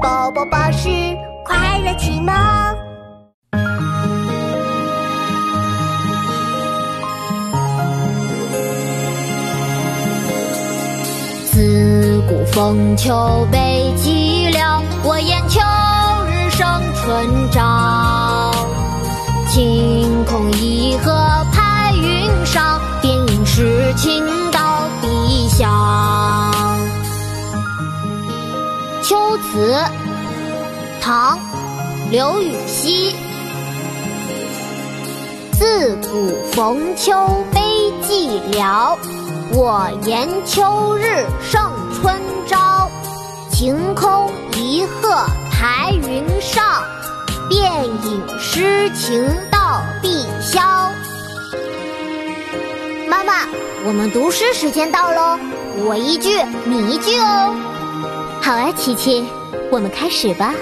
宝宝巴士快乐启蒙。自古逢秋悲寂寥，我言秋日胜春朝。晴空一鹤排云上，便引诗情秋词》唐·刘禹锡。自古逢秋悲寂寥，我言秋日胜春朝。晴空一鹤排云上，便引诗情到碧霄。妈妈，我们读诗时间到喽，我一句你一句哦。好啊，琪琪，我们开始吧。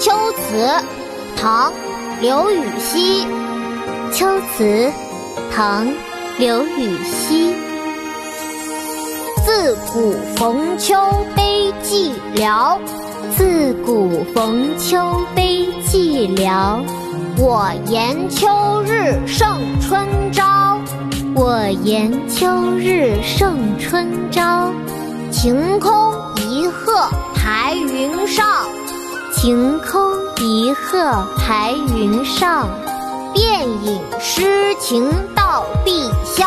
《秋词》唐·刘禹锡。《秋词》唐·刘禹锡。自古逢秋悲寂寥，自古逢秋悲寂寥。我言秋日胜春朝，我言秋日胜春朝。晴空一鹤排云上，晴空一鹤排云上。便引诗情到碧霄，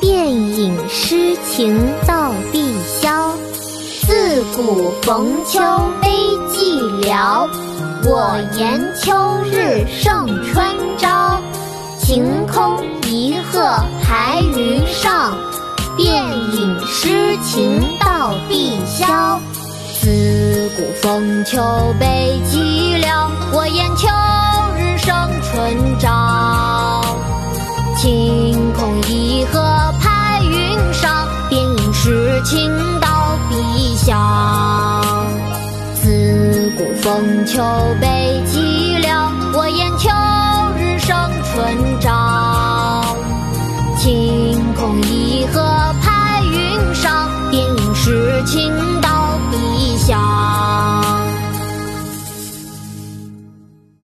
便引诗情到碧霄。自古逢秋悲寂寥，我言秋日胜春朝。晴空一鹤排云上，便引情到碧霄。自古逢秋悲寂寥，我言秋日胜春朝。晴空一鹤排云上，便引诗情到碧霄。自古逢秋悲寂寥，我言秋日胜春朝。晴空一鹤，情。